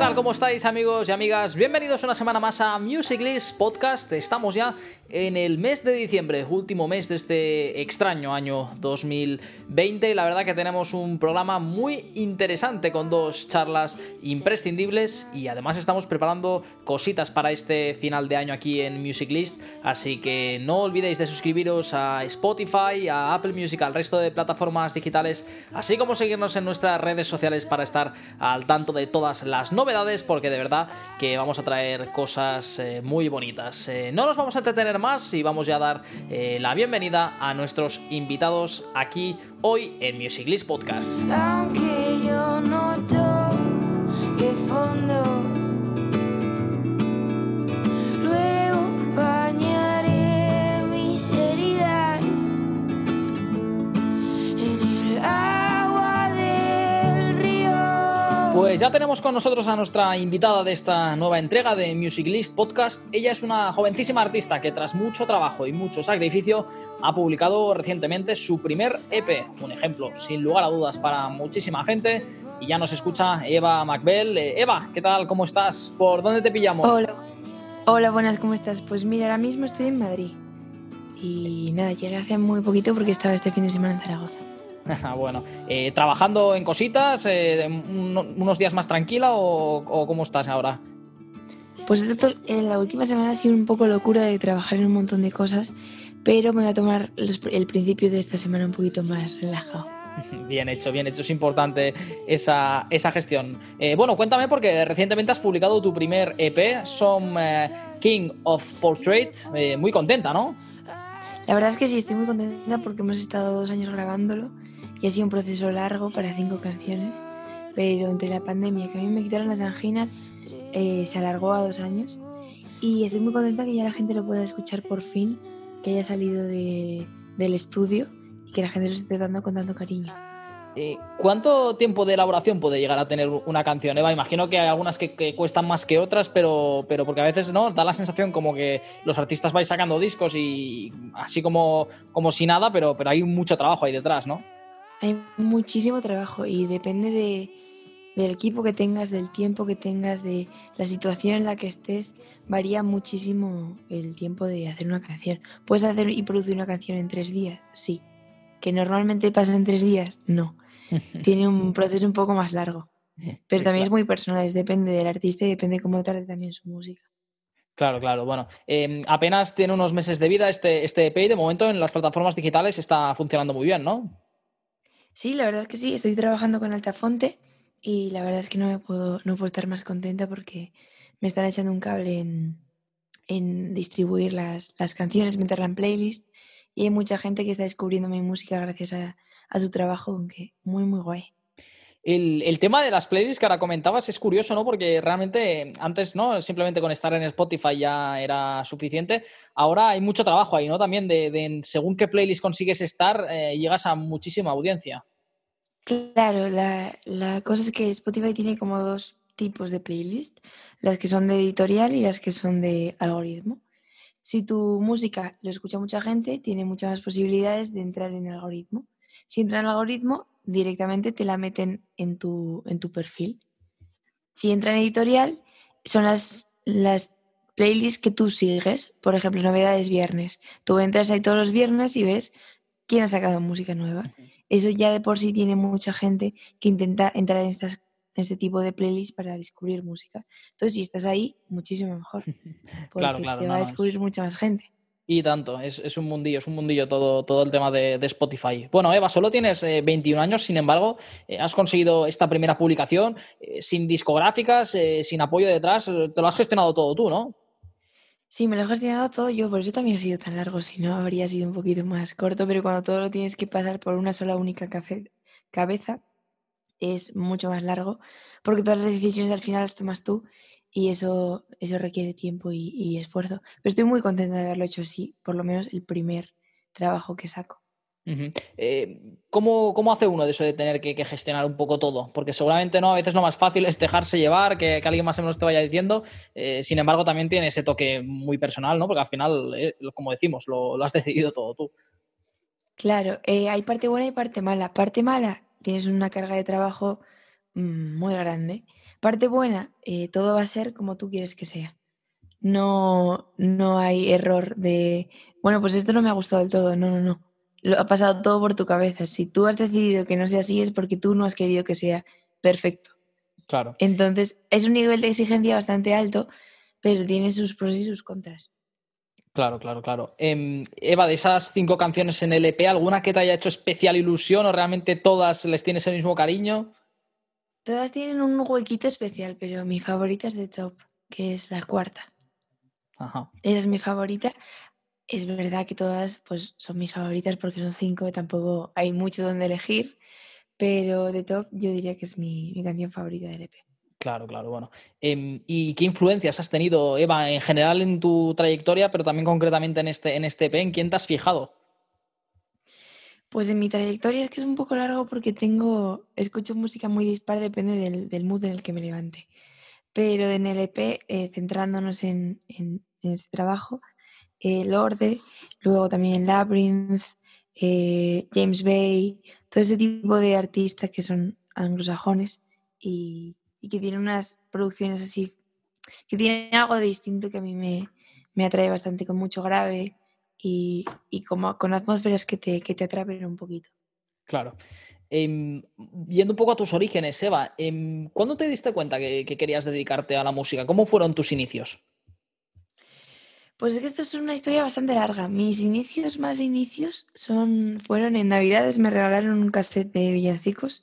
¿Qué tal? ¿Cómo estáis amigos y amigas? Bienvenidos una semana más a Music List Podcast. Estamos ya en el mes de diciembre, último mes de este extraño año 2020. La verdad que tenemos un programa muy interesante con dos charlas imprescindibles y además estamos preparando cositas para este final de año aquí en Music List. Así que no olvidéis de suscribiros a Spotify, a Apple Music, al resto de plataformas digitales, así como seguirnos en nuestras redes sociales para estar al tanto de todas las novedades, porque de verdad que vamos a traer cosas eh, muy bonitas. Eh, no nos vamos a entretener más y vamos ya a dar eh, la bienvenida a nuestros invitados aquí hoy en Music List Podcast. Pues ya tenemos con nosotros a nuestra invitada de esta nueva entrega de Music List Podcast. Ella es una jovencísima artista que tras mucho trabajo y mucho sacrificio ha publicado recientemente su primer EP, un ejemplo sin lugar a dudas para muchísima gente. Y ya nos escucha Eva MacBell. Eh, Eva, ¿qué tal? ¿Cómo estás? ¿Por dónde te pillamos? Hola. Hola, buenas, ¿cómo estás? Pues mira, ahora mismo estoy en Madrid. Y nada, llegué hace muy poquito porque estaba este fin de semana en Zaragoza. bueno, eh, ¿trabajando en cositas? eh, un- ¿Unos días más tranquila o, o cómo estás ahora? Pues esto, en la última semana ha sido un poco locura de trabajar en un montón de cosas, pero me voy a tomar los- el principio de esta semana un poquito más relajado. Bien hecho, bien hecho. Es importante esa, esa gestión. Eh, bueno, cuéntame porque recientemente has publicado tu primer EP, Some King of Portrait. Eh, muy contenta, ¿no? La verdad es que sí, estoy muy contenta porque hemos estado dos años grabándolo y ha sido un proceso largo para cinco canciones, pero entre la pandemia, que a mí me quitaron las anginas, eh, se alargó a dos años y estoy muy contenta que ya la gente lo pueda escuchar por fin, que haya salido de- del estudio y que la gente lo esté tratando con tanto cariño. Eh, ¿Cuánto tiempo de elaboración puede llegar a tener una canción, Eva? Imagino que hay algunas que, que cuestan más que otras, pero, pero porque a veces no da la sensación como que los artistas vais sacando discos y así como, como si nada, pero, pero hay mucho trabajo ahí detrás, ¿no? Hay muchísimo trabajo y depende de, del equipo que tengas, del tiempo que tengas, de la situación en la que estés, varía muchísimo el tiempo de hacer una canción. ¿Puedes hacer y producir una canción en tres días? Sí. ¿Que normalmente pasa en tres días? No. Tiene un proceso un poco más largo. Pero también es muy personal, es depende del artista y depende cómo trate también su música. Claro, claro. Bueno, eh, apenas tiene unos meses de vida este, este EP y de momento en las plataformas digitales está funcionando muy bien, ¿no? Sí, la verdad es que sí, estoy trabajando con Altafonte y la verdad es que no me puedo, no puedo estar más contenta porque me están echando un cable en, en distribuir las, las canciones, meterla en playlist y hay mucha gente que está descubriendo mi música gracias a, a su trabajo, que muy, muy guay. El, el tema de las playlists que ahora comentabas es curioso, ¿no? Porque realmente eh, antes, ¿no? Simplemente con estar en Spotify ya era suficiente. Ahora hay mucho trabajo ahí, ¿no? También de, según qué playlist consigues estar, eh, llegas a muchísima audiencia. Claro, la, la cosa es que Spotify tiene como dos tipos de playlist, las que son de editorial y las que son de algoritmo. Si tu música lo escucha mucha gente, tiene muchas más posibilidades de entrar en algoritmo. Si entra en algoritmo, directamente te la meten en tu, en tu perfil. Si entra en editorial, son las, las playlists que tú sigues. Por ejemplo, novedades viernes. Tú entras ahí todos los viernes y ves quién ha sacado música nueva. Eso ya de por sí tiene mucha gente que intenta entrar en, estas, en este tipo de playlists para descubrir música. Entonces, si estás ahí, muchísimo mejor. Porque Claro, claro, te va a descubrir mucha más gente. Y tanto, es, un mundillo, es un mundillo todo, todo el tema de, Spotify. Bueno, Eva, solo tienes eh, 21 años, sin embargo, eh, has conseguido esta primera publicación eh, sin discográficas, eh, sin apoyo detrás, te lo has gestionado todo tú, ¿no? Sí, me lo he gestionado todo yo, por eso también ha sido tan largo, si no habría sido un poquito más corto, pero cuando todo lo tienes que pasar por una sola única cabeza, es mucho más largo, porque todas las decisiones al final las tomas tú y eso, eso requiere tiempo y, y esfuerzo. Pero estoy muy contenta de haberlo hecho así, por lo menos el primer trabajo que saco. Eh, ¿cómo, cómo hace uno de eso de tener que, que gestionar un poco todo? Porque seguramente no, a veces lo más fácil es dejarse llevar, que, que alguien más o menos te vaya diciendo. eh, sin embargo, también tiene ese toque muy personal, ¿no? Porque al final, eh, como decimos, lo, lo has decidido todo tú. Claro, hay parte buena y parte mala. Parte mala, tienes una carga de trabajo mm, muy grande, Parte buena, eh, todo va a ser como tú quieres que sea. No, no hay error de, bueno, pues esto no me ha gustado del todo. No, no, no. Lo ha pasado todo por tu cabeza. Si tú has decidido que no sea así es porque tú no has querido que sea perfecto. Claro. Entonces, es un nivel de exigencia bastante alto, pero tiene sus pros y sus contras. Claro, claro, claro. Em, Eva, de esas cinco canciones en el EP, ¿alguna que te haya hecho especial ilusión o realmente todas les tienes el mismo cariño? Todas tienen un huequito especial, pero mi favorita es de Top, que es la cuarta. Ajá. Esa es mi favorita. Es verdad que todas pues, son mis favoritas porque son cinco tampoco hay mucho donde elegir, pero de Top yo diría que es mi, mi canción favorita del EP. Claro, claro, bueno. Em, ¿Y qué influencias has tenido, Eva, en general en tu trayectoria, pero también concretamente en este, en este EP? ¿En quién te has fijado? Pues en mi trayectoria es que es un poco largo porque tengo, escucho música muy dispar, depende del, del mood en el que me levante. Pero en el EP, eh, centrándonos en, en, este trabajo, eh, Lorde, luego también Labyrinth, eh, James Bay, todo ese tipo de artistas que son anglosajones y, y que tienen unas producciones así, que tienen algo de distinto que a mí me, me atrae bastante, con mucho grave y, y como, con atmósferas que te, que te atrapen un poquito. Claro. Em, yendo un poco a tus orígenes, Eva, em, ¿cuándo te diste cuenta que, que querías dedicarte a la música? ¿Cómo fueron tus inicios? Pues es que esto es una historia bastante larga. Mis inicios más inicios son, fueron en Navidades, me regalaron un cassette de villancicos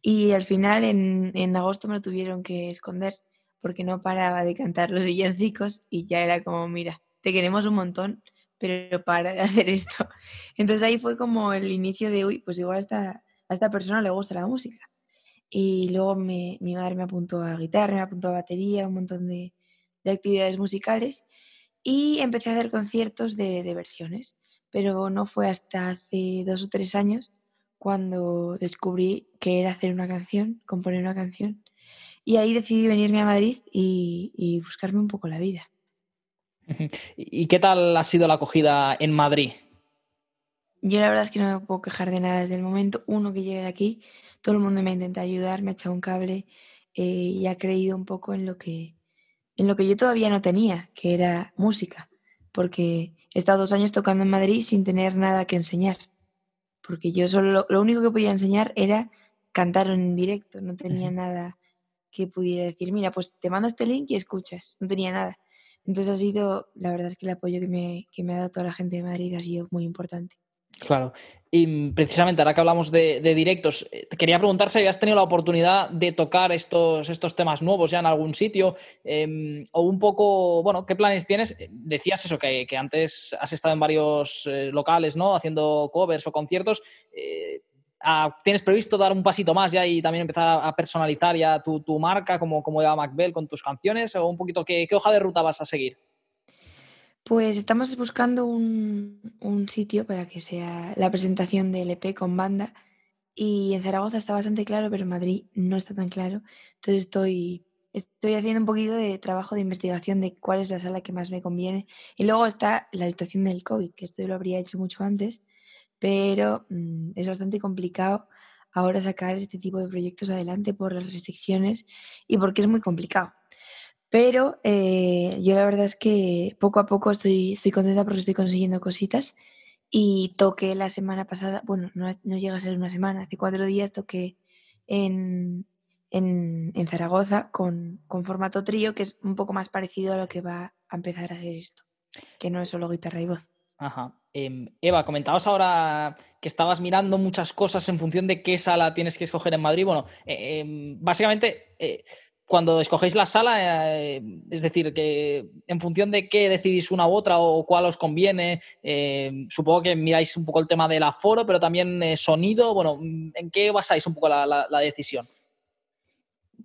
y al final en, en agosto me lo tuvieron que esconder porque no paraba de cantar los villancicos y ya era como, mira, te queremos un montón, pero para de hacer esto. Entonces ahí fue como el inicio de, uy, pues igual a esta, a esta persona le gusta la música. Y luego me- mi madre me apuntó a guitarra, me apuntó a batería, un montón de, de actividades musicales y empecé a hacer conciertos de, de versiones, pero no fue hasta hace dos o tres años cuando descubrí que era hacer una canción, componer una canción. Y ahí decidí venirme a Madrid y, y buscarme un poco la vida. ¿Y qué tal ha sido la acogida en Madrid? Yo la verdad es que no me puedo quejar de nada desde el momento uno que llegué de aquí. Todo el mundo me ha intentado ayudar, me ha echado un cable eh, y ha creído un poco en lo que en lo que yo todavía no tenía, que era música, porque he estado dos años tocando en Madrid sin tener nada que enseñar, porque yo solo lo, único que podía enseñar era cantar en directo, no tenía nada que pudiera decir, mira, pues te mando este link y escuchas, no tenía nada. Entonces ha sido, la verdad es que el apoyo que me, que me ha dado toda la gente de Madrid ha sido muy importante. Claro. Y precisamente ahora que hablamos de, directos, eh, te quería preguntar si habías tenido la oportunidad de tocar estos, estos temas nuevos ya en algún sitio em, o un poco, bueno, ¿qué planes tienes? Eh, Decías eso, que, antes has estado en varios eh, locales, ¿no? Haciendo covers o conciertos. ¿Tienes previsto dar un pasito más ya y también empezar a, personalizar ya tu, marca como, como Eva MacBell con tus canciones? ¿O un poquito qué, qué hoja de ruta vas a seguir? Pues estamos buscando un, un sitio para que sea la presentación del EP con banda y en Zaragoza está bastante claro, pero en Madrid no está tan claro. Entonces estoy, estoy haciendo un poquito de trabajo de investigación de cuál es la sala que más me conviene. Y luego está la situación del COVID, que esto lo habría hecho mucho antes, pero mm, es bastante complicado ahora sacar este tipo de proyectos adelante por las restricciones y porque es muy complicado. Pero eh, yo la verdad es que poco a poco estoy, estoy contenta porque estoy consiguiendo cositas y toqué la semana pasada, bueno, no, no llega a ser una semana, hace cuatro días toqué en, en, en Zaragoza con, con formato trío, que es un poco más parecido a lo que va a empezar a ser esto, que no es solo guitarra y voz. Ajá. Em, Eva, comentabas ahora que estabas mirando muchas cosas en función de qué sala tienes que escoger en Madrid. Bueno, eh, em, básicamente, eh, cuando escogéis la sala, eh, es decir, que en función de qué decidís una u otra o cuál os conviene, eh, supongo que miráis un poco el tema del aforo, pero también sonido. Bueno, mm, ¿en qué basáis un poco la- la decisión?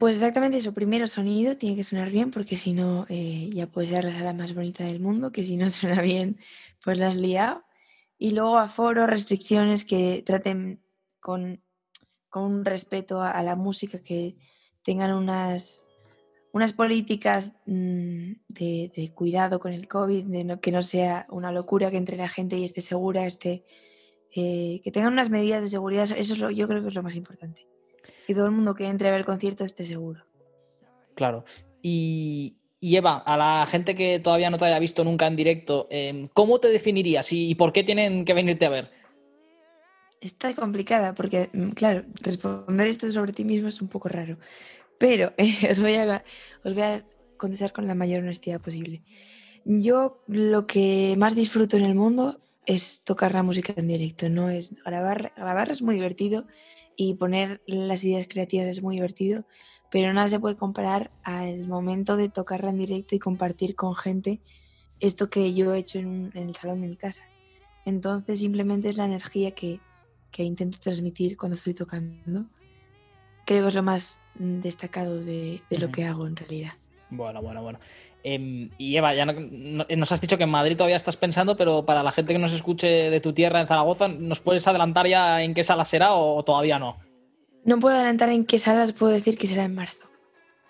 Pues exactamente eso. Primero, sonido, tiene que sonar bien, porque si no, eh, ya puede ser la sala más bonita del mundo, que si no suena bien, pues la has liado. Y luego aforo, restricciones que traten con, con un respeto a, a la música, que tengan unas, unas políticas mm, de, de cuidado con el COVID, de no- que no sea una locura, que entre la gente y esté segura, esté, eh, que tengan unas medidas de seguridad. Eso es lo, yo creo que es lo más importante. Que todo el mundo que entre a ver el concierto esté seguro. Claro. Y, y Eva, a la gente que todavía no te haya visto nunca en directo, em, ¿cómo te definirías y por qué tienen que venirte a ver? Está complicada porque, mm, claro, responder esto sobre ti mismo es un poco raro. Pero eh, os, voy a, os voy a contestar con la mayor honestidad posible. Yo lo que más disfruto en el mundo es tocar la música en directo. No es grabar, grabar es muy divertido y poner las ideas creativas es muy divertido, pero nada se puede comparar al momento de tocarla en directo y compartir con gente esto que yo he hecho en, un- en el salón de mi casa. Entonces simplemente es la energía que, que intento transmitir cuando estoy tocando. Creo que es lo más mm, destacado de, de lo que hago en realidad. Bueno, bueno, bueno. Em, y Eva, ya no- no- nos has dicho que en Madrid todavía estás pensando, pero para la gente que nos escuche de tu tierra en Zaragoza, ¿nos puedes adelantar ya en qué sala será o, o todavía no? No puedo adelantar en qué salas puedo decir que será en marzo,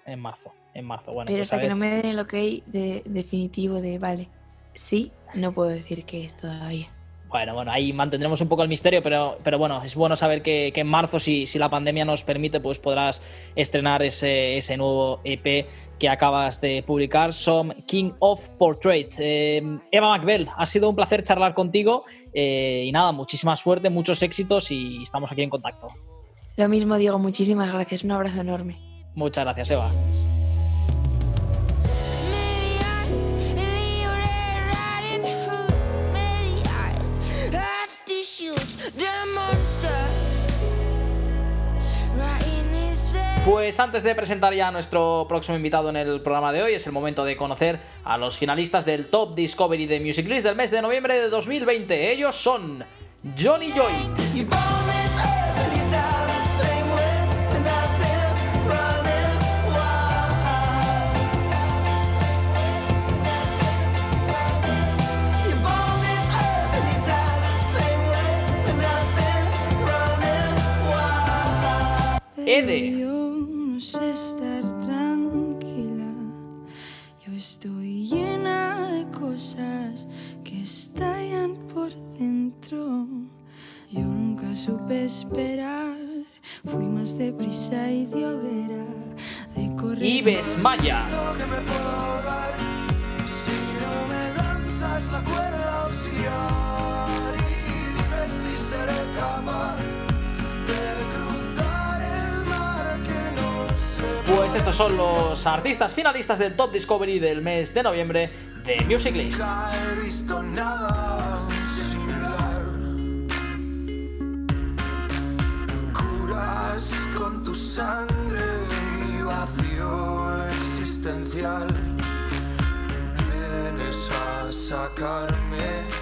En marzo, en marzo. Bueno, pero pues hasta que no me den el ok de, definitivo de vale, sí, no puedo decir que es todavía. Bueno, bueno, ahí mantendremos un poco el misterio, pero, pero bueno, es bueno saber que, que en marzo, si, si la pandemia nos permite, pues podrás estrenar ese, ese nuevo EP que acabas de publicar, Some King of Portrait. Eh, Eva MacBell, ha sido un placer charlar contigo eh, y nada, muchísima suerte, muchos éxitos y estamos aquí en contacto. Lo mismo digo, muchísimas gracias, un abrazo enorme. Muchas gracias, Eva. Pues antes de presentar ya a nuestro próximo invitado en el programa de hoy, es el momento de conocer a los finalistas del Top Discovery de Music List del mes de noviembre de 2020. Ellos son Johnny Joy, Ede. Yo no sé estar tranquila. Yo estoy llena de cosas que estallan por dentro. Yo nunca supe esperar. Fui más deprisa y de hoguera. De correr. Ives Maya, sé pues estos son los artistas finalistas del Top Discovery del mes de noviembre de Music List. He visto nada similar. Curas con tu sangre mi vacío existencial. Vienes a sacarme.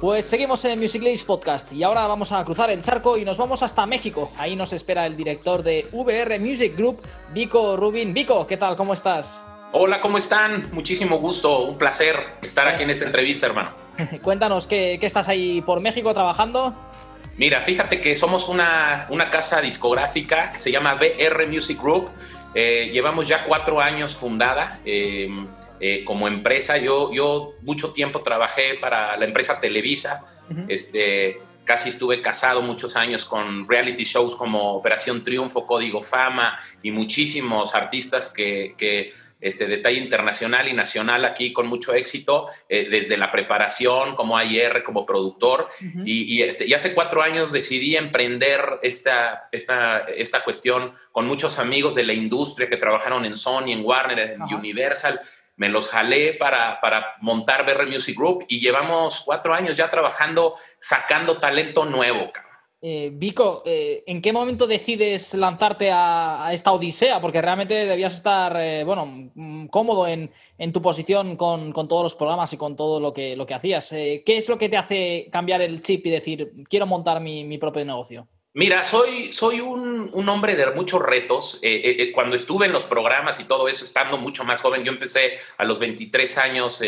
Pues seguimos en Music List Podcast y ahora vamos a cruzar el charco y nos vamos hasta México. Ahí nos espera el director de VR Music Group, Vico Rubin. Vico, ¿qué tal? ¿Cómo estás? Hola, ¿cómo están? Muchísimo gusto, un placer estar aquí en esta entrevista, hermano. Cuéntanos, ¿qué, qué estás ahí por México trabajando? Mira, fíjate que somos una, una casa discográfica que se llama VR Music Group. Eh, llevamos ya cuatro años fundada eh, eh, como empresa. Yo, yo mucho tiempo trabajé para la empresa Televisa. este, casi estuve casado muchos años con reality shows como Operación Triunfo, Código Fama y muchísimos artistas que, que este, de talla internacional y nacional aquí con mucho éxito, eh, desde la preparación como AIR, como productor. Y, y, este, y hace cuatro años decidí emprender esta, esta, esta cuestión con muchos amigos de la industria que trabajaron en Sony, en Warner, en Ajá. Universal. Me los jalé para, para montar BR Music Group y llevamos cuatro años ya trabajando, sacando talento nuevo. Eh, Vico, eh, ¿en qué momento decides lanzarte a, esta odisea? Porque realmente debías estar, eh, bueno, mm, cómodo en, en tu posición con, con todos los programas y con todo lo que, lo que hacías. ¿Qué es lo que te hace cambiar el chip y decir, quiero montar mi, mi propio negocio? Mira, soy, soy un, un hombre de muchos retos. Eh, eh, eh, cuando estuve en los programas y todo eso, estando mucho más joven, yo empecé a los 23 años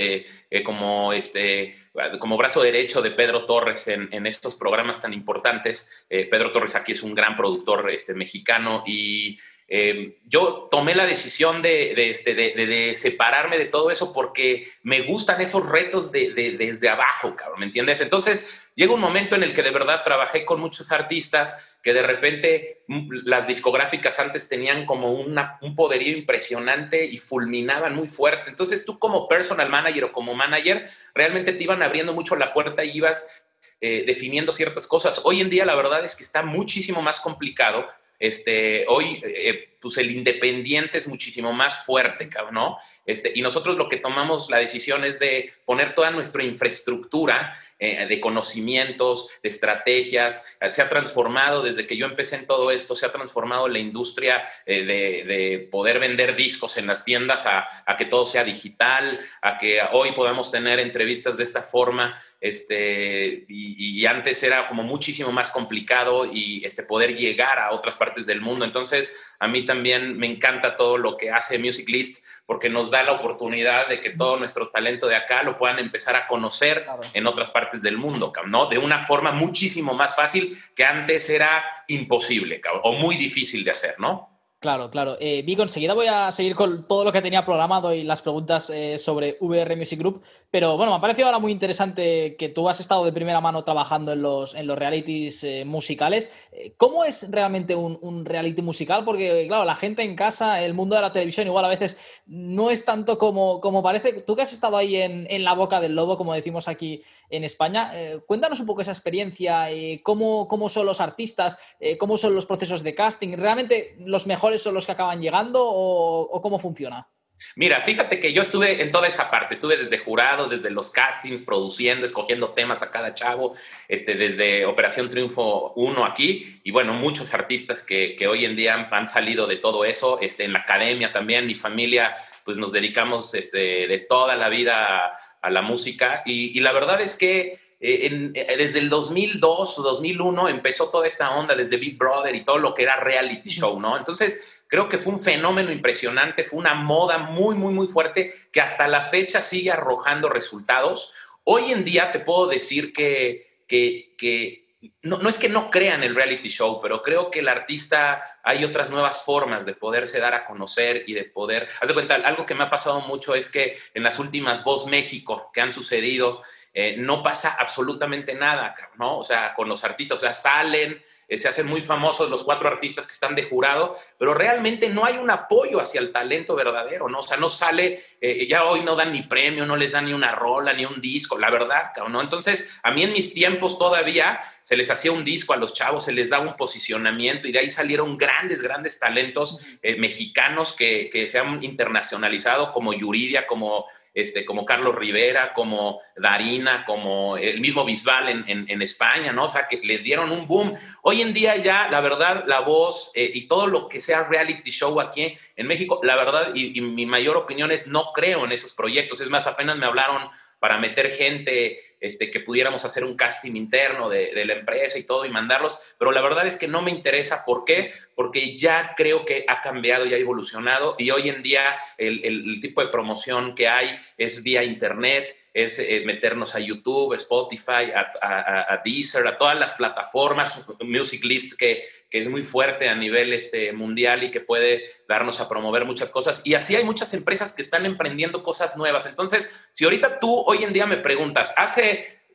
como, este, como brazo derecho de Pedro Torres en, en estos programas tan importantes. Pedro Torres aquí es un gran productor este, mexicano y, eh, yo tomé la decisión de, este, de, separarme de todo eso porque me gustan esos retos desde abajo, ¿me entiendes? Entonces llega un momento en el que de verdad trabajé con muchos artistas que de repente mm, las discográficas antes tenían como un poderío impresionante y fulminaban muy fuerte. Entonces tú como personal manager o como manager realmente te iban abriendo mucho la puerta y ibas eh, definiendo ciertas cosas. Hoy en día la verdad es que está muchísimo más complicado este, hoy, eh, pues el independiente es muchísimo más fuerte, ¿no? Este, y nosotros lo que tomamos la decisión es de poner toda nuestra infraestructura eh, de conocimientos, de estrategias. Se ha transformado desde que yo empecé en todo esto, se ha transformado la industria eh, de, poder vender discos en las tiendas a, que todo sea digital, a que hoy podamos tener entrevistas de esta forma este, y, antes era como muchísimo más complicado y este, poder llegar a otras partes del mundo. Entonces, a mí también me encanta todo lo que hace Music List porque nos da la oportunidad de que todo nuestro talento de acá lo puedan empezar a conocer en otras partes del mundo, ¿no? De una forma muchísimo más fácil que antes era imposible, o muy difícil de hacer, ¿no? Claro, claro. Eh, Vico, enseguida voy a seguir con todo lo que tenía programado y las preguntas eh, sobre VR Music Group, pero bueno, me ha parecido ahora muy interesante que tú has estado de primera mano trabajando en los, en los realities eh, musicales. Eh, ¿Cómo es realmente un, reality musical? Porque, claro, la gente en casa, el mundo de la televisión, igual a veces no es tanto como, como parece. Tú que has estado ahí en, en la boca del lobo, como decimos aquí en España, cuéntanos un poco esa experiencia, cómo, cómo son los artistas, cómo son los procesos de casting. ¿Realmente los mejores son los que acaban llegando o, cómo funciona? Mira, fíjate que yo estuve en toda esa parte, estuve desde jurado, desde los castings, produciendo, escogiendo temas a cada chavo, este, desde Operación Triunfo 1 aquí, y bueno, muchos artistas que, hoy en día han, salido de todo eso, este, en la academia también, mi familia, pues nos dedicamos este, de toda la vida a, la música, y, la verdad es que eh, eh, desde el 2002 o 2001 empezó toda esta onda, desde Big Brother y todo lo que era reality show, ¿no? Entonces, creo que fue un fenómeno impresionante, fue una moda muy, muy, muy fuerte que hasta la fecha sigue arrojando resultados. Hoy en día te puedo decir que, que, no, no, es que no crean el reality show, pero creo que el artista hay otras nuevas formas de poderse dar a conocer y de poder. Haz de cuenta, algo que me ha pasado mucho es que en las últimas Voz México que han sucedido, eh, no pasa absolutamente nada, ¿no? O sea, con los artistas, o sea, salen, eh, se hacen muy famosos los cuatro artistas que están de jurado, pero realmente no hay un apoyo hacia el talento verdadero, ¿no? O sea, no sale, eh, ya hoy no dan ni premio, no les dan ni una rola, ni un disco, la verdad, ¿no? Entonces, a mí en mis tiempos todavía se les hacía un disco a los chavos, se les daba un posicionamiento y de ahí salieron grandes, grandes talentos mexicanos que, que se han internacionalizado como Yuridia, como este, como Carlos Rivera, como Darina, como el mismo Bisbal en, España, ¿no? O sea, que les dieron un boom. Hoy en día ya, la verdad, la voz eh, y todo lo que sea reality show aquí en México, la verdad, y, y mi mayor opinión es no creo en esos proyectos. Es más, apenas me hablaron para meter gente este, que pudiéramos hacer un casting interno de, la empresa y todo y mandarlos, pero la verdad es que no me interesa. ¿Por qué? Porque ya creo que ha cambiado y ha evolucionado y hoy en día el tipo de promoción que hay es vía internet es eh, meternos a YouTube, Spotify, a, Deezer, a todas las plataformas, Music List que, que, es muy fuerte a nivel este, mundial y que puede darnos a promover muchas cosas. Y así hay muchas empresas que están emprendiendo cosas nuevas. Entonces, si ahorita tú hoy en día me preguntas, hace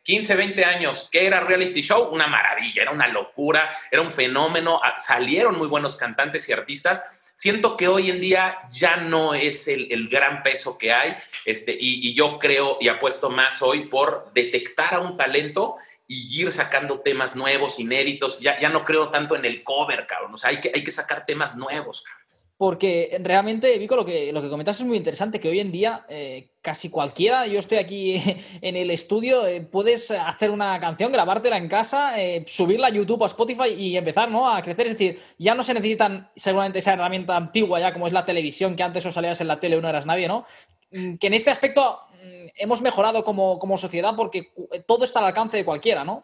15, 20 años, ¿qué era reality show? Una maravilla, era una locura, era un fenómeno, salieron muy buenos cantantes y artistas siento que hoy en día ya no es el, gran peso que hay, este, y, yo creo y apuesto más hoy por detectar a un talento y ir sacando temas nuevos, inéditos. Ya, ya no creo tanto en el cover, cabrón. O sea, hay que, hay que sacar temas nuevos, cabrón. Porque realmente, Vico, lo que, lo que comentas es muy interesante, que hoy en día eh, casi cualquiera, yo estoy aquí en el estudio, eh, puedes hacer una canción, grabártela en casa, eh, subirla a YouTube o a Spotify y empezar ¿no? a crecer. Es decir, ya no se necesitan seguramente esa herramienta antigua ya como es la televisión, que antes os salías en la tele o no eras nadie, ¿no? Mm, que en este aspecto mm, hemos mejorado como, como sociedad porque todo está al alcance de cualquiera, ¿no?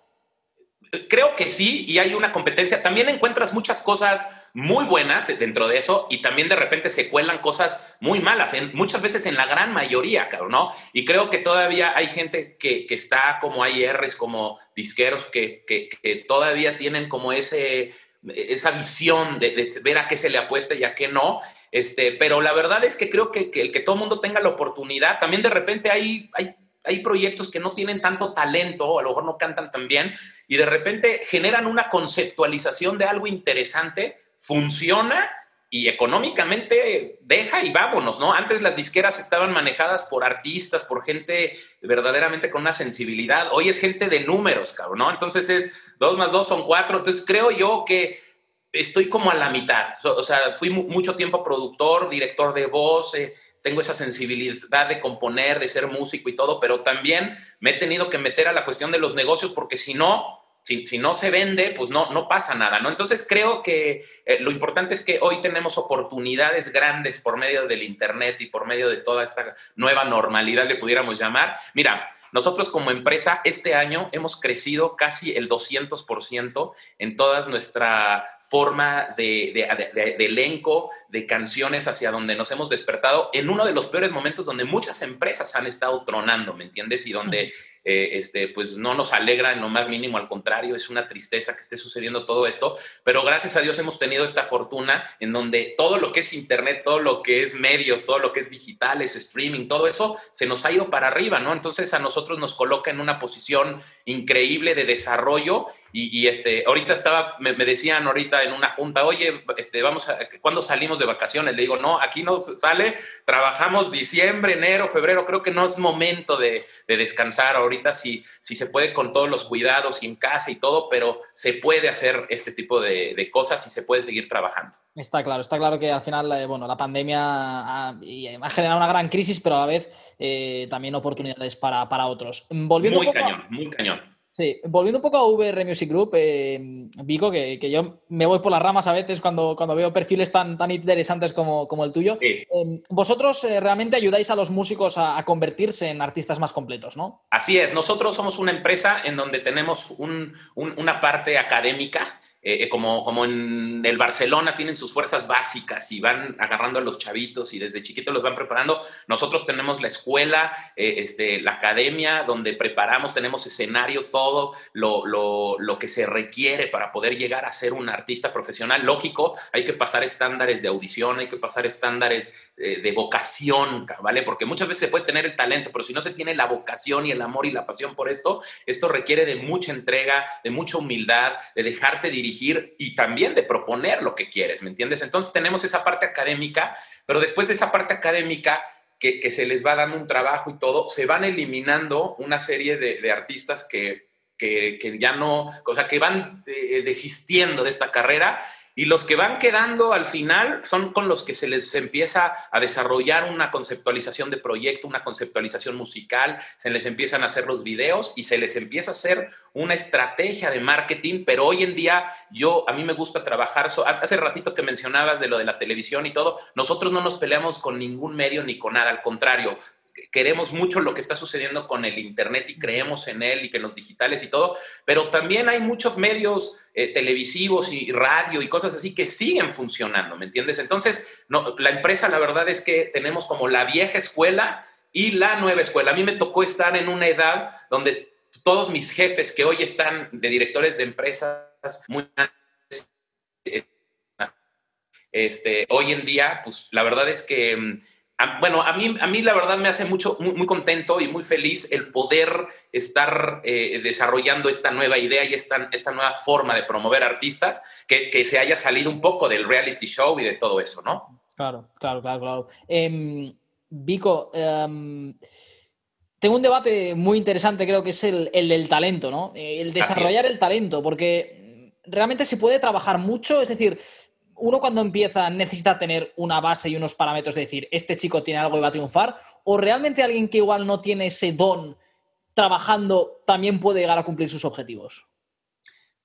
Creo que sí, y hay una competencia. También encuentras muchas cosas muy buenas dentro de eso y también de repente se cuelan cosas muy malas, en, muchas veces en la gran mayoría, claro, ¿no? Y creo que todavía hay gente que, está como hay R's, como disqueros, que, que, todavía tienen como ese esa visión de, ver a qué se le apuesta y a qué no. Este, pero la verdad es que creo que, el que todo el mundo tenga la oportunidad, también de repente hay, hay, hay proyectos que no tienen tanto talento, a lo mejor no cantan tan bien, y de repente generan una conceptualización de algo interesante, funciona y económicamente deja y vámonos, ¿no? Antes las disqueras estaban manejadas por artistas, por gente verdaderamente con una sensibilidad. Hoy es gente de números, cabrón, ¿no? Entonces es dos más dos son cuatro. Entonces creo yo que estoy como a la mitad. O sea, fui mucho tiempo productor, director de voz, eh, tengo esa sensibilidad de componer, de ser músico y todo, pero también me he tenido que meter a la cuestión de los negocios porque si no, si, no se vende, pues no, no pasa nada, ¿no? Entonces creo que eh, lo importante es que hoy tenemos oportunidades grandes por medio del Internet y por medio de toda esta nueva normalidad, le pudiéramos llamar. Mira, nosotros como empresa este año hemos crecido casi el 200% en toda nuestra forma de, de, elenco, de canciones hacia donde nos hemos despertado en uno de los peores momentos donde muchas empresas han estado tronando, ¿me entiendes? Y donde eh, este, pues no nos alegra en lo más mínimo, al contrario, es una tristeza que esté sucediendo todo esto, pero gracias a Dios hemos tenido esta fortuna en donde todo lo que es Internet, todo lo que es medios, todo lo que es digitales, streaming, todo eso se nos ha ido para arriba, ¿no? Entonces a nosotros nos coloca en una posición increíble de desarrollo y, este, ahorita estaba, me, decían ahorita en una junta, oye, este, vamos a, ¿cuándo salimos de vacaciones? Le digo, no, aquí no sale, trabajamos diciembre, enero, febrero, creo que no es momento de, descansar ahorita, si, si se puede con todos los cuidados y en casa y todo, pero se puede hacer este tipo de, cosas y se puede seguir trabajando. Está claro, está claro que al final, eh, bueno, la pandemia ha, generado una gran crisis, pero a la vez eh, también oportunidades para, otros. Volviendo muy cañón, muy cañón. Sí, volviendo un poco a VR Music Group, eh, Vico, que, yo me voy por las ramas a veces cuando, cuando veo perfiles tan, tan interesantes como, como el tuyo. Eh, vosotros eh, realmente ayudáis a los músicos a, convertirse en artistas más completos, ¿no? Así es, nosotros somos una empresa en donde tenemos una parte académica eh, eh, como, como en el Barcelona tienen sus fuerzas básicas y van agarrando a los chavitos y desde chiquitos los van preparando. Nosotros tenemos la escuela, eh, este, la academia, donde preparamos, tenemos escenario, todo lo, lo, lo, que se requiere para poder llegar a ser un artista profesional. Lógico, hay que pasar estándares de audición, hay que pasar estándares de vocación, ¿vale? Porque muchas veces se puede tener el talento, pero si no se tiene la vocación y el amor y la pasión por esto, esto requiere de mucha entrega, de mucha humildad, de dejarte dirigir y también de proponer lo que quieres, ¿me entiendes? Entonces tenemos esa parte académica, pero después de esa parte académica que, se les va dando un trabajo y todo, se van eliminando una serie de, artistas que, que, ya no, o sea, que van eh, desistiendo de esta carrera y los que van quedando al final son con los que se les empieza a desarrollar una conceptualización de proyecto, una conceptualización musical, se les empiezan a hacer los videos y se les empieza a hacer una estrategia de marketing, pero hoy en día yo, a mí me gusta trabajar, hace ratito que mencionabas de lo de la televisión y todo, nosotros no nos peleamos con ningún medio ni con nada, al contrario, queremos mucho lo que está sucediendo con el Internet y creemos en él y que los digitales y todo, pero también hay muchos medios eh, televisivos y radio y cosas así que siguen funcionando, ¿me entiendes? Entonces, no, la empresa, la verdad es que tenemos como la vieja escuela y la nueva escuela. A mí me tocó estar en una edad donde todos mis jefes que hoy están de directores de empresas muy este, hoy en día, pues la verdad es que bueno, a mí, a mí la verdad me hace mucho, muy, contento y muy feliz el poder estar eh, desarrollando esta nueva idea y esta, esta nueva forma de promover artistas, que, que, se haya salido un poco del reality show y de todo eso, ¿no? Claro, claro, claro, claro. Em, Vico, em, tengo un debate muy interesante, creo que es el, el del talento, ¿no? El desarrollar el talento, porque realmente se puede trabajar mucho, es decir, uno cuando empieza necesita tener una base y unos parámetros de decir, este chico tiene algo y va a triunfar, o realmente alguien que igual no tiene ese don trabajando también puede llegar a cumplir sus objetivos?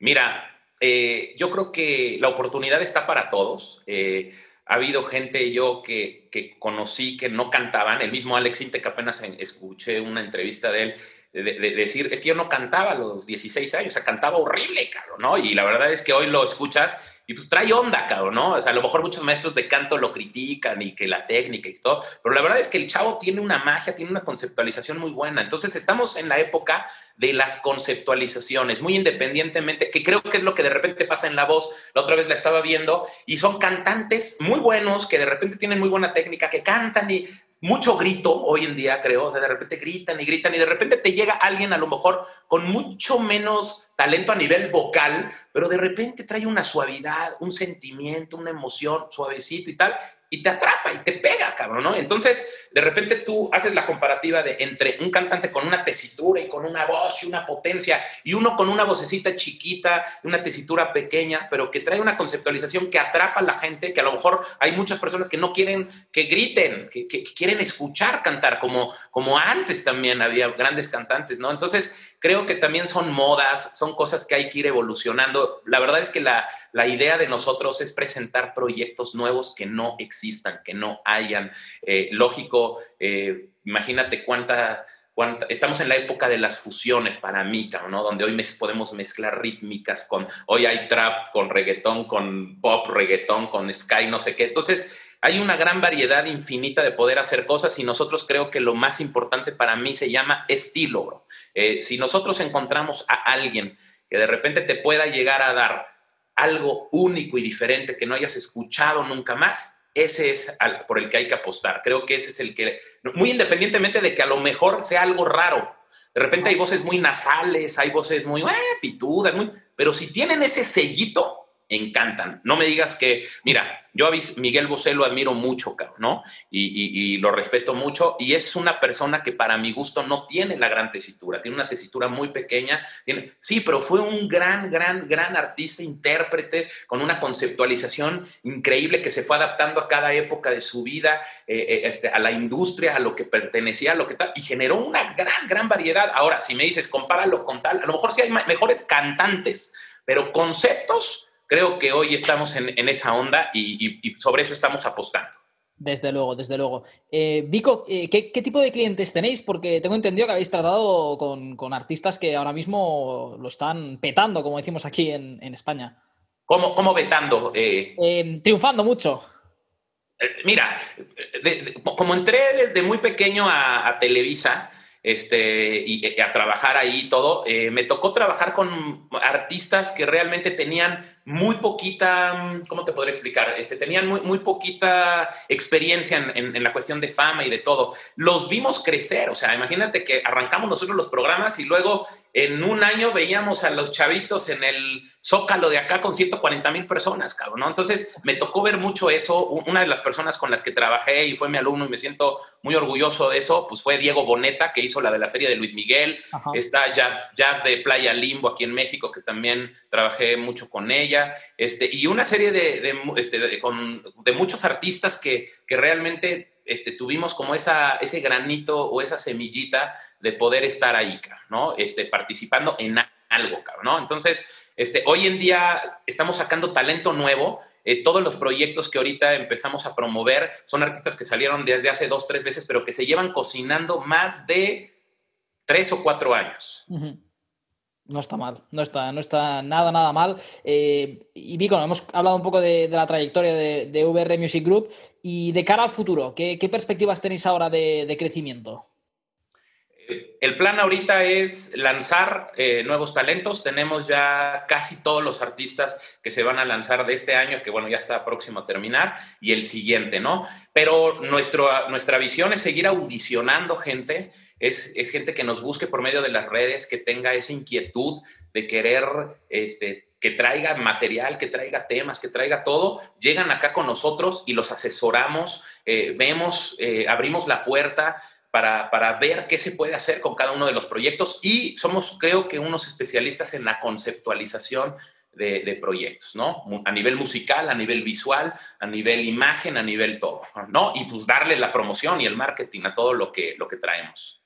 Mira, eh, yo creo que la oportunidad está para todos. Eh, ha habido gente yo que, que conocí que no cantaban, el mismo Alex Inte, que apenas escuché una entrevista de él, de, decir, es que yo no cantaba a los 16 años, o sea, cantaba horrible, cabrón, ¿no? Y la verdad es que hoy lo escuchas y pues trae onda, cabrón, ¿no? O sea, a lo mejor muchos maestros de canto lo critican y que la técnica y todo, pero la verdad es que el chavo tiene una magia, tiene una conceptualización muy buena. Entonces estamos en la época de las conceptualizaciones, muy independientemente, que creo que es lo que de repente pasa en la voz. La otra vez la estaba viendo y son cantantes muy buenos que de repente tienen muy buena técnica, que cantan y mucho grito hoy en día, creo. O sea, de repente gritan y gritan y de repente te llega alguien a lo mejor con mucho menos talento a nivel vocal, pero de repente trae una suavidad, un sentimiento, una emoción suavecito y tal, y te atrapa y te pega, cabrón, ¿no? Entonces, de repente tú haces la comparativa de entre un cantante con una tesitura y con una voz y una potencia y uno con una vocecita chiquita, una tesitura pequeña, pero que trae una conceptualización que atrapa a la gente, que a lo mejor hay muchas personas que no quieren que griten, que, quieren escuchar cantar, como, como antes también había grandes cantantes, ¿no? Entonces, creo que también son modas, son cosas que hay que ir evolucionando. La verdad es que la, la idea de nosotros es presentar proyectos nuevos que no existan, que no hayan. Eh, lógico, eh, imagínate cuánta, cuánta, estamos en la época de las fusiones para mí, ¿no? Donde hoy podemos mezclar rítmicas con, hoy hay trap con reggaetón, con pop, reggaetón, con sky, no sé qué. Entonces, hay una gran variedad infinita de poder hacer cosas y nosotros creo que lo más importante para mí se llama estilo. Eh, si nosotros encontramos a alguien que de repente te pueda llegar a dar algo único y diferente que no hayas escuchado nunca más, ese es por el que hay que apostar. Creo que ese es el que, muy independientemente de que a lo mejor sea algo raro, de repente hay voces muy nasales, hay voces muy eh, pitudas, muy, pero si tienen ese sellito, encantan. No me digas que, mira, yo a Miguel Bosé lo admiro mucho, ¿no? Y, lo respeto mucho. Y es una persona que para mi gusto no tiene la gran tesitura, tiene una tesitura muy pequeña. Tiene, sí, pero fue un gran, gran, gran artista, intérprete, con una conceptualización increíble que se fue adaptando a cada época de su vida, eh, eh, este, a la industria, a lo que pertenecía, a lo que tal, y generó una gran, gran variedad. Ahora, si me dices, compáralo con tal, a lo mmejor sí hay mejores cantantes, pero conceptos creo que hoy estamos en, esa onda y, sobre eso estamos apostando. Desde luego, desde luego. Eh, Vico, eh, ¿qué, tipo de clientes tenéis? Porque tengo entendido que habéis tratado con, artistas que ahora mismo lo están petando, como decimos aquí en, España. ¿Cómo, cómo vetando? Eh, em, triunfando mucho. mira, como entré desde muy pequeño a Televisa, este, y, a trabajar ahí y todo, eh, me tocó trabajar con artistas que realmente tenían muy poquita, ¿cómo te podría explicar? Este, tenían muy, muy poquita experiencia en, en, la cuestión de fama y de todo. Los vimos crecer, o sea, imagínate que arrancamos nosotros los programas y luego en un año veíamos a los chavitos en el zócalo de acá con 140 mil personas, cabrón, ¿no? Entonces me tocó ver mucho eso. Una de las personas con las que trabajé y fue mi alumno y me siento muy orgulloso de eso, pues fue Diego Boneta, que hizo la de la serie de Luis Miguel. Está jazz, jazz, de Playa Limbo aquí en México, que también trabajé mucho con ella. Este, y una serie de, de, este, de, muchos artistas que, que realmente este, tuvimos como esa, ese granito o esa semillita de poder estar ahí, ¿no? Este, participando en algo, ¿no? Entonces, este, hoy en día estamos sacando talento nuevo. Eh, todos los proyectos que ahorita empezamos a promover son artistas que salieron desde hace dos, tres veces, pero que se llevan cocinando más de tres o cuatro años. No está mal, no está, no está nada, nada mal. Eh, y Vico, hemos hablado un poco de, la trayectoria de, VR Music Group y de cara al futuro, ¿qué, perspectivas tenéis ahora de crecimiento? El plan ahorita es lanzar eh, nuevos talentos. Tenemos ya casi todos los artistas que se van a lanzar de este año, que bueno, ya está próximo a terminar, y el siguiente, ¿no? Pero nuestra visión es seguir audicionando gente, es, es, gente que nos busque por medio de las redes, que tenga esa inquietud de querer este, que traiga material, que traiga temas, que traiga todo, llegan acá con nosotros y los asesoramos, eh, vemos, eh, abrimos la puerta para, ver qué se puede hacer con cada uno de los proyectos y somos, creo que, unos especialistas en la conceptualización de, proyectos, ¿no? A nivel musical, a nivel visual, a nivel imagen, a nivel todo, ¿no? Y pues darle la promoción y el marketing a todo lo que, lo que traemos.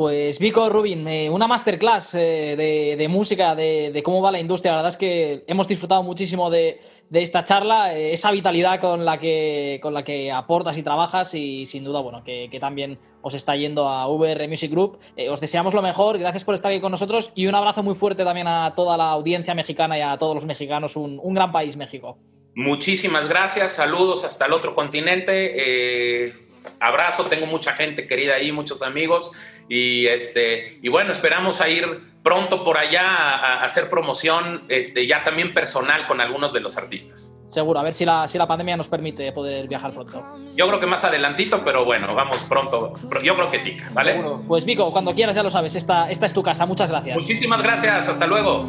Pues Vico Rubin, eh, una masterclass eh, de, música, de, cómo va la industria. La verdad es que hemos disfrutado muchísimo de, esta charla, eh, esa vitalidad con la, que, con la que aportas y trabajas y sin duda, bueno, que, también os está yendo a VR Music Group. os deseamos lo mejor, gracias por estar aquí con nosotros y un abrazo muy fuerte también a toda la audiencia mexicana y a todos los mexicanos. Un, un gran país, México. Muchísimas gracias, saludos hasta el otro continente. abrazo, tengo mucha gente querida ahí, muchos amigos. Y, este, y bueno, esperamos a ir pronto por allá a, hacer promoción este, ya también personal con algunos de los artistas. Seguro, a ver si la, si la pandemia nos permite poder viajar pronto. Yo creo que más adelantito, pero bueno, vamos pronto. Yo creo que sí, ¿vale? Seguro. Pues Vico, cuando quieras ya lo sabes, esta, esta es tu casa. Muchas gracias. Muchísimas gracias, hasta luego.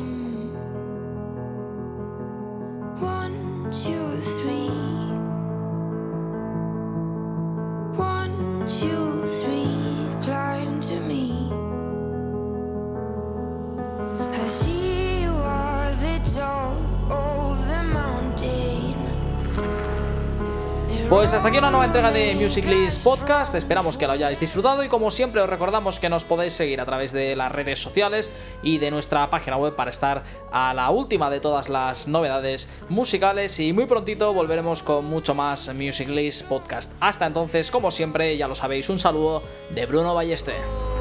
Pues hasta aquí una nueva entrega de Music List Podcast. Esperamos que lo hayáis disfrutado y como siempre os recordamos que nos podéis seguir a través de las redes sociales y de nuestra página web para estar a la última de todas las novedades musicales y muy prontito volveremos con mucho más Music List Podcast. Hasta entonces, como siempre, ya lo sabéis, un saludo de Bruno Ballester.